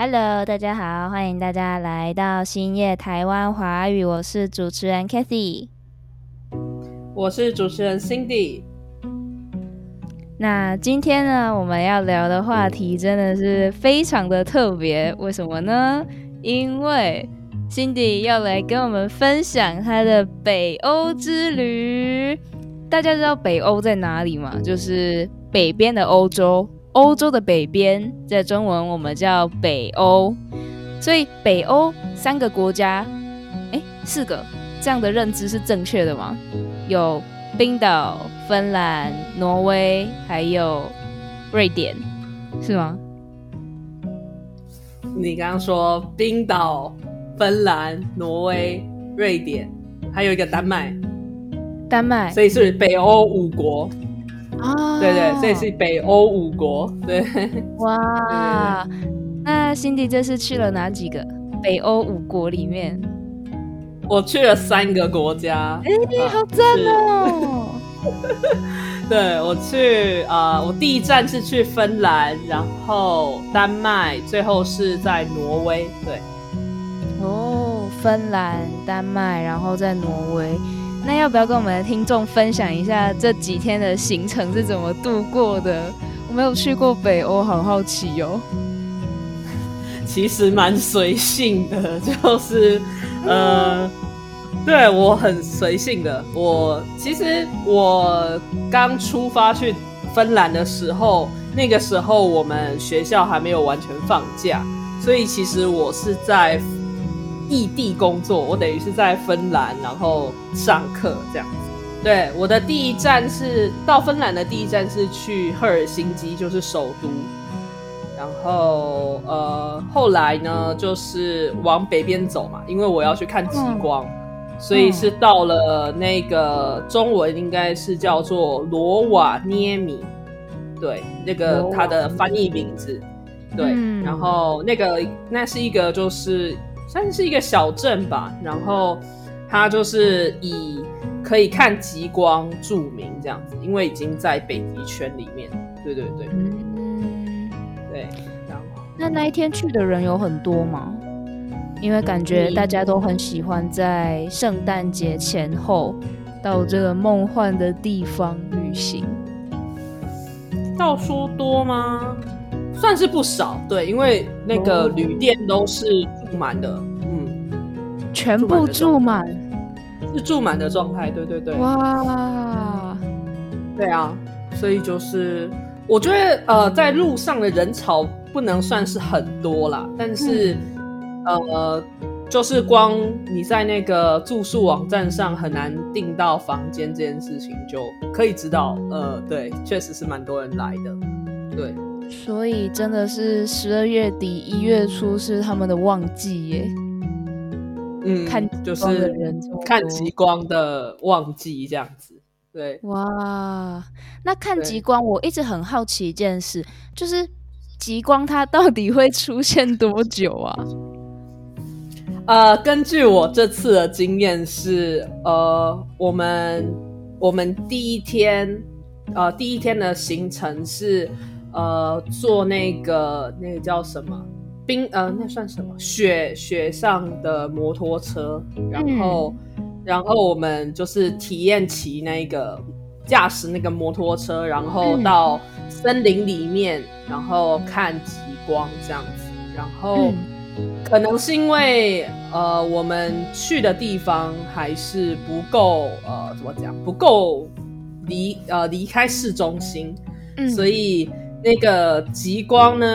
Hello，大家好，欢迎大家来到星夜台湾华语，我是主持人 Kathy，我是主持人 Cindy。那今天呢，我们要聊的话题真的是非常的特别，为什么呢？因为 Cindy 要来跟我们分享她的北欧之旅。大家知道北欧在哪里吗？就是北边的欧洲。欧洲的北边，在中文我们叫北欧，所以北欧三个国家，哎，四个这样的认知是正确的吗？有冰岛、芬兰、挪威，还有瑞典，是吗？你刚刚说冰岛、芬兰、挪威、瑞典，还有一个丹麦，丹麦，所以是北欧五国。啊，对对，这是北欧五国，对，哇，那 Cindy 这次去了哪几个北欧五国里面？我去了三个国家，哎，好赞哦！对我去啊，我第一站是去芬兰，然后丹麦，最后是在挪威，对，哦，芬兰、丹麦，然后在挪威。那要不要跟我们的听众分享一下这几天的行程是怎么度过的？我没有去过北欧，好好奇哦。其实蛮随性的，就是呃，对我很随性的。我其实我刚出发去芬兰的时候，那个时候我们学校还没有完全放假，所以其实我是在。异地工作，我等于是在芬兰，然后上课这样子。对，我的第一站是到芬兰的第一站是去赫尔辛基，就是首都。然后呃，后来呢，就是往北边走嘛，因为我要去看极光，所以是到了那个中文应该是叫做罗瓦涅米，对，那个它的翻译名字。对，然后那个那是一个就是。算是一个小镇吧，然后它就是以可以看极光著名这样子，因为已经在北极圈里面。对对对，嗯，对。然后那那一天去的人有很多吗？因为感觉大家都很喜欢在圣诞节前后到这个梦幻的地方旅行。要说多吗？算是不少，对，因为那个旅店都是。住满的，嗯，全部住满，是住满的状态，对对对，哇，对啊，所以就是我觉得呃，在路上的人潮不能算是很多啦，但是呃，就是光你在那个住宿网站上很难订到房间这件事情，就可以知道，呃，对，确实是蛮多人来的，对。所以真的是十二月底一月初是他们的旺季耶，嗯，看就是看极光的旺季这样子，对，哇，那看极光我一直很好奇一件事，就是极光它到底会出现多久啊？呃，根据我这次的经验是，呃，我们我们第一天，呃，第一天的行程是。呃，坐那个那个叫什么？冰呃，那算什么？雪雪上的摩托车，然后然后我们就是体验骑那个驾驶那个摩托车，然后到森林里面，然后看极光这样子。然后可能是因为呃，我们去的地方还是不够呃，怎么讲？不够离呃离开市中心，所以。那个极光呢？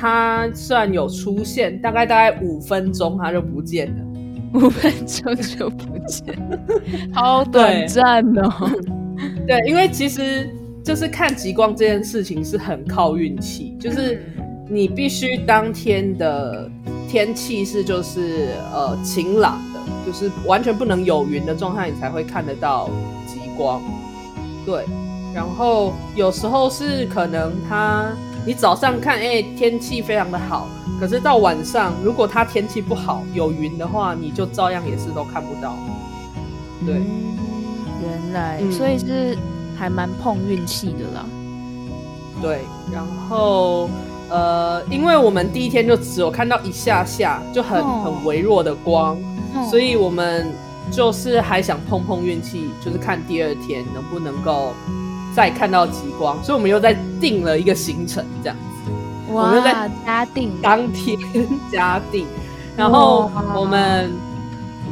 它虽然有出现，大概大概五分钟，它就不见了。五分钟就不见，好短暂哦。对，因为其实就是看极光这件事情是很靠运气，就是你必须当天的天气是就是呃晴朗的，就是完全不能有云的状态，你才会看得到极光。对。然后有时候是可能它，你早上看，哎，天气非常的好，可是到晚上，如果它天气不好，有云的话，你就照样也是都看不到。对，原来，所以是还蛮碰运气的啦。对，然后呃，因为我们第一天就只有看到一下下，就很哦很微弱的光，嗯所以我们就是还想碰碰运气，就是看第二天能不能够再看到极光，所以我们又再定了一个行程，这样。子，我们就在哇，嘉定，当天加定，然后我们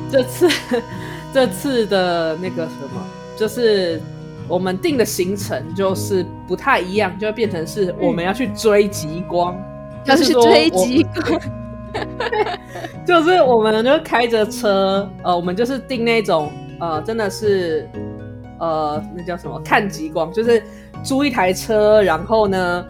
这次 这次的那个什么，就是我们定的行程就是不太一样，就会变成是我们要去追极光，要就是追我极光，就是我们就开着车，呃，我们就是订那种呃，真的是呃，那叫什么看极光，就是租一台车，然后呢，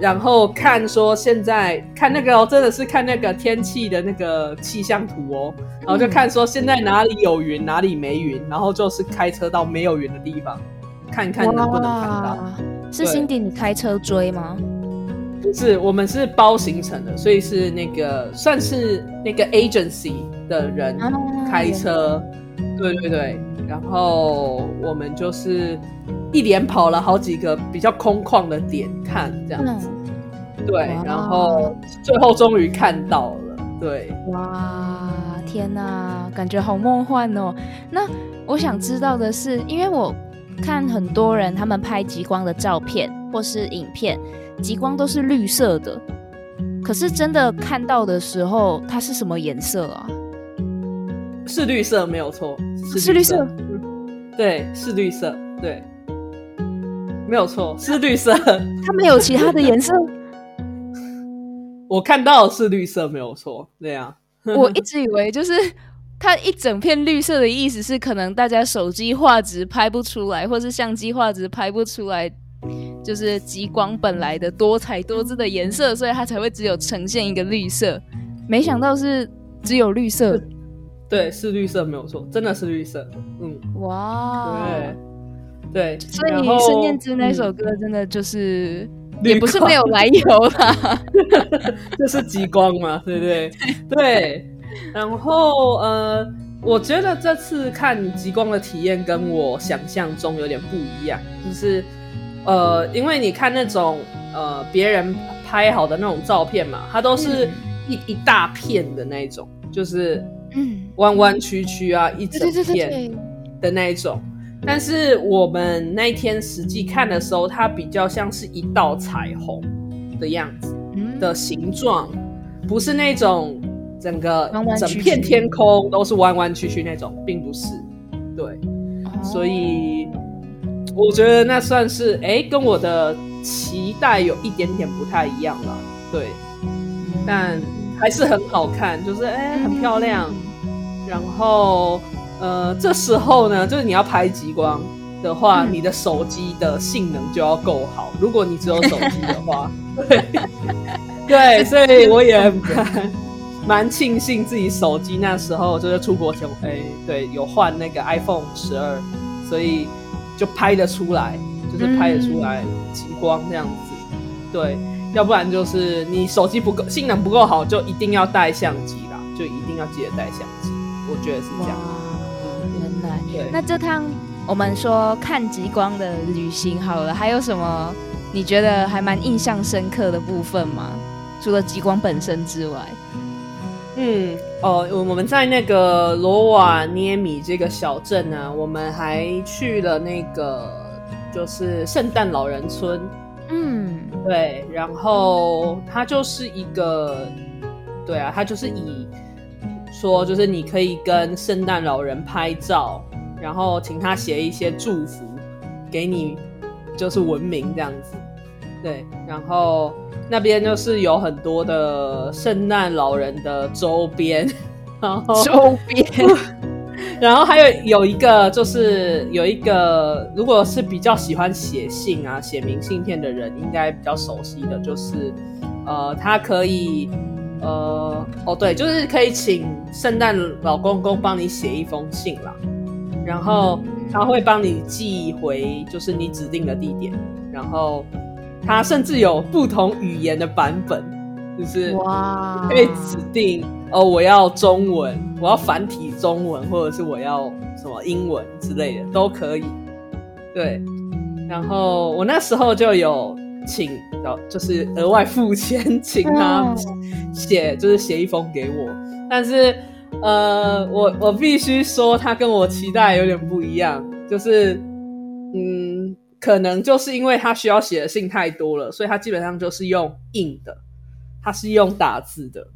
然后看说现在看那个哦，真的是看那个天气的那个气象图哦，然后就看说现在哪里有云，哪里没云，然后就是开车到没有云的地方，看看能不能看到。是对 Cindy 你开车追吗？不是，我们是包行程的，所以是那个算是那个 agency 的人啊开车，对对对，然后我们就是一连跑了好几个比较空旷的点看这样子，嗯，对，然后最后终于看到了，对，哇，天哪，感觉好梦幻哦。那我想知道的是，因为我看很多人他们拍极光的照片或是影片，极光都是绿色的，可是真的看到的时候，它是什么颜色啊？是绿色没有错，是绿色嗯对，是绿色，对，没有错，是绿色，它没有其他的颜色？我看到是绿色没有错，对啊。我一直以为就是它一整片绿色的意思是，可能大家手机画质拍不出来，或是相机画质拍不出来，就是极光本来的多彩多姿的颜色，所以它才会只有呈现一个绿色。没想到是只有绿色，对，是绿色没有错，真的是绿色。嗯，哇！对，对。所以然后孙燕姿那首嗯歌真的就是、绿也不是光没有来由啦。这 是极光嘛，对不对？对。然后呃，我觉得这次看极光的体验跟我想象中有点不一样，就是呃，因为你看那种呃别人拍好的那种照片嘛，它都是一、一大片的那种，就是嗯，弯弯曲曲啊，一整片。的那一种。但是我们那一天实际看的时候，它比较像是一道彩虹的样子嗯的形状，不是那种整个整片天空都是弯弯曲曲那种，并不是。对，哦所以我觉得那算是哎、跟我的期待有一点点不太一样了。对，但还是很好看，就是哎、很漂亮。然后呃，这时候呢，就是你要拍极光的话，嗯你的手机的性能就要够好。如果你只有手机的话，对对，所以我也蛮蛮庆幸自己手机那时候就是出国前，哎，对，有换那个 iPhone 十二，所以就拍得出来，就是拍得出来极光这样子。对，要不然就是你手机不够性能不够好，就一定要带相机啦，就一定要记得带相机。我觉得是这样。哇，原来对，那这趟我们说看极光的旅行好了，还有什么你觉得还蛮印象深刻的部分吗？除了极光本身之外，嗯，哦，我们在那个罗瓦涅米这个小镇呢，我们还去了那个就是圣诞老人村。嗯，对，然后它就是一个，对啊，它就是以说就是你可以跟圣诞老人拍照，然后请他写一些祝福给你，就是文明这样子。对，然后那边就是有很多的圣诞老人的周边，然后周边 然后还有有一个就是有一个，如果是比较喜欢写信啊、写明信片的人，应该比较熟悉的就是，呃，他可以，呃，哦对，就是可以请圣诞老公公帮你写一封信啦，然后他会帮你寄回就是你指定的地点，然后他甚至有不同语言的版本，就是哇，可以指定哦，我要中文，我要繁体中文，或者是我要什么英文之类的都可以。对，然后我那时候就有请，呃，就是额外付钱请他写，就是写一封给我。但是，呃，我我必须说，他跟我期待有点不一样，就是，嗯，可能就是因为他需要写的信太多了，所以他基本上就是用印的，它是用打字的，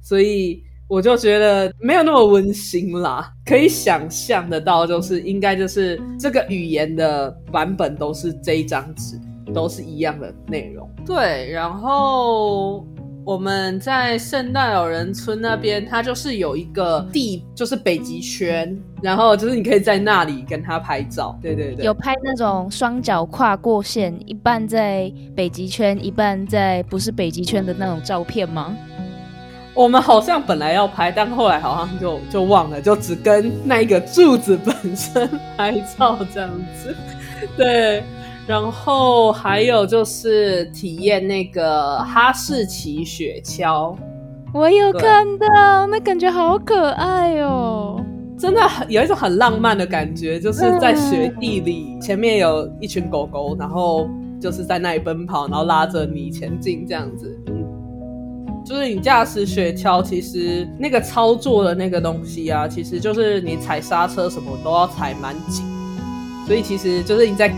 所以。我就觉得没有那么温馨啦，可以想象得到，就是应该就是这个语言的版本都是这一张纸，都是一样的内容。对，然后我们在圣诞老人村那边，它就是有一个地，就是北极圈，然后就是你可以在那里跟他拍照。对对对，有拍那种双脚跨过线，一半在北极圈，一半在不是北极圈的那种照片吗？我们好像本来要拍，但后来好像就就忘了，就只跟那一个柱子本身 拍照这样子。对，然后还有就是体验那个哈士奇雪橇，我有看到，那感觉好可爱哦，真的很有一种很浪漫的感觉，就是在雪地里，前面有一群狗狗，然后就是在那里奔跑，然后拉着你前进这样子。就是你驾驶雪橇，其实那个操作的那个东西啊，其实就是你踩刹车什么都要踩蛮紧，所以其实就是你在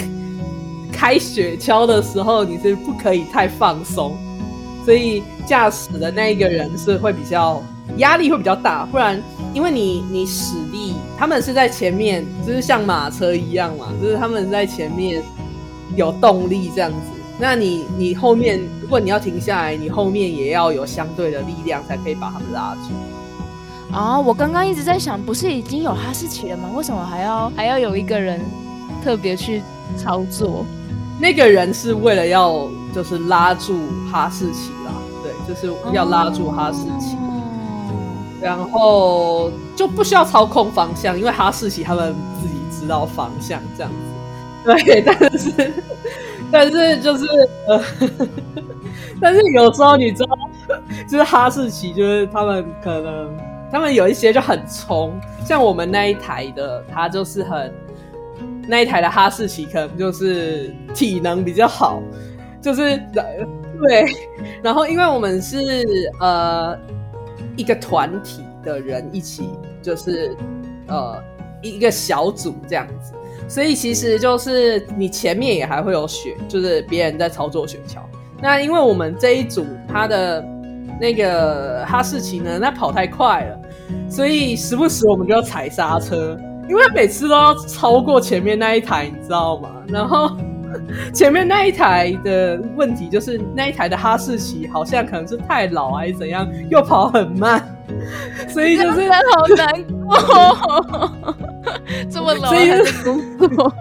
开雪橇的时候，你是不可以太放松，所以驾驶的那一个人是会比较压力会比较大，不然因为你你使力，他们是在前面，就是像马车一样嘛，就是他们在前面有动力这样子。那你你后面，如果你要停下来，你后面也要有相对的力量，才可以把他们拉住。啊，我刚刚一直在想，不是已经有哈士奇了吗？为什么还要还要有一个人特别去操作？那个人是为了要就是拉住哈士奇啦，对，就是要拉住哈士奇，然后就不需要操控方向，因为哈士奇他们自己知道方向，这样子。对，但是。但是就是呃，但是有时候你知道，就是哈士奇，就是他们可能他们有一些就很冲，像我们那一台的，它就是很那一台的哈士奇，可能就是体能比较好，就是 对。然后因为我们是呃一个团体的人一起，就是呃一个小组这样子。所以其实就是你前面也还会有雪，就是别人在操作雪橇。那因为我们这一组他的那个哈士奇呢，那跑太快了，所以时不时我们就要踩刹车，因为每次都要超过前面那一台，你知道吗？然后 前面那一台的问题就是那一台的哈士奇好像可能是太老还是怎样，又跑很慢，所以就是好难过。这么老还在工作，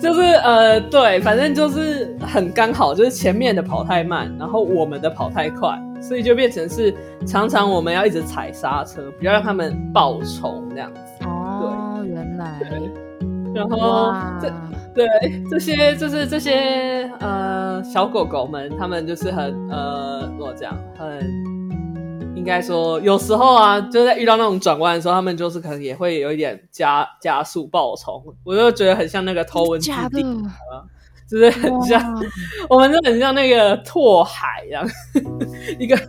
就是呃，对，反正就是很刚好，就是前面的跑太慢，然后我们的跑太快，所以就变成是常常我们要一直踩刹车，不要让他们爆冲这样子。然后这对这些就是这些呃小狗狗们，他们就是很呃怎么讲很。应该说，有时候啊，就在遇到那种转弯的时候，他们就是可能也会有一点加加速爆冲，我就觉得很像那个偷文字 D，就是很像，我们就很像那个拓海一样，一个，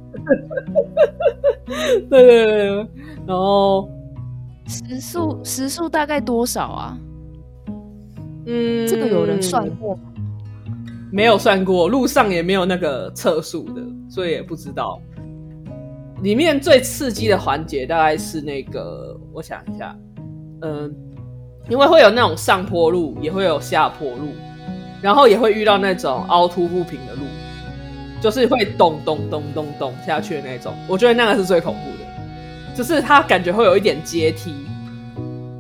对对对，然后时速时速大概多少啊？嗯，这个有人算过吗？没有算过，路上也没有那个测速的，所以也不知道。里面最刺激的环节大概是那个，我想一下，嗯，因为会有那种上坡路，也会有下坡路，然后也会遇到那种凹凸不平的路，就是会咚咚咚咚咚下去的那种。我觉得那个是最恐怖的，就是它感觉会有一点阶梯，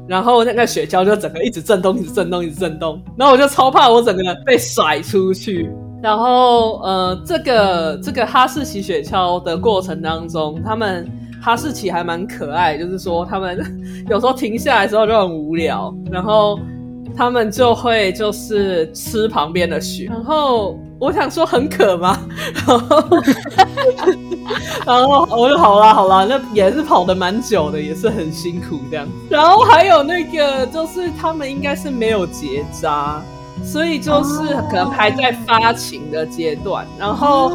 然后那个雪橇就整个一直震动，一直震动，一直震动，然后我就超怕我整个人被甩出去。然后，呃，这个这个哈士奇雪橇的过程当中，他们哈士奇还蛮可爱，就是说他们 有时候停下来之后就很无聊，然后他们就会就是吃旁边的雪。然后我想说很渴吗？然后，然后我就好啦好啦，那也是跑的蛮久的，也是很辛苦这样。然后还有那个就是他们应该是没有结扎。所以就是可能还在发情的阶段，然后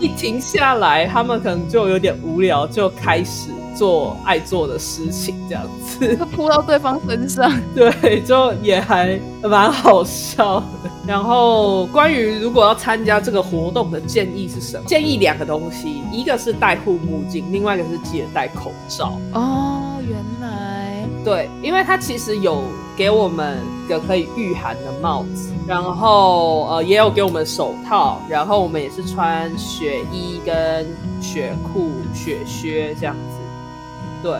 一停下来，他们可能就有点无聊，就开始做爱做的事情，这样子 扑到对方身上，对，就也还蛮好笑的。然后关于如果要参加这个活动的建议是什么？建议两个东西，一个是戴护目镜，另外一个是记得戴口罩。哦，原来对，因为它其实有给我们一个可以御寒的帽子，然后呃也有给我们手套，然后我们也是穿雪衣跟雪裤、雪靴这样子。对，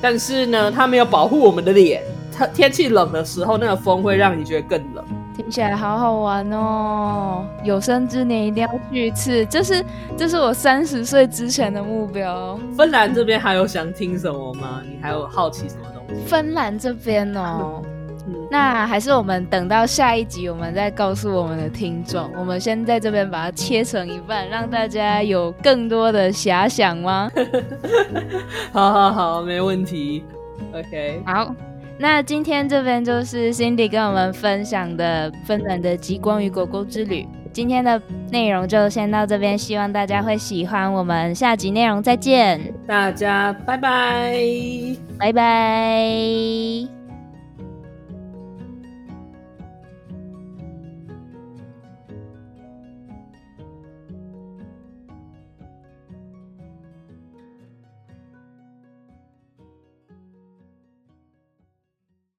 但是呢，它没有保护我们的脸。它天气冷的时候，那个风会让你觉得更冷。听起来好好玩哦！有生之年一定要去一次，这是这是我三十岁之前的目标。芬兰这边还有想听什么吗？你还有好奇什么东西？芬兰这边哦，那还是我们等到下一集，我们再告诉我们的听众。我们先在这边把它切成一半，让大家有更多的遐想吗？好好好，没问题。OK，好。那今天这边就是 Cindy 跟我们分享的芬兰的极光与狗狗之旅。今天的内容就先到这边，希望大家会喜欢。我们下集内容再见，大家拜拜，拜拜。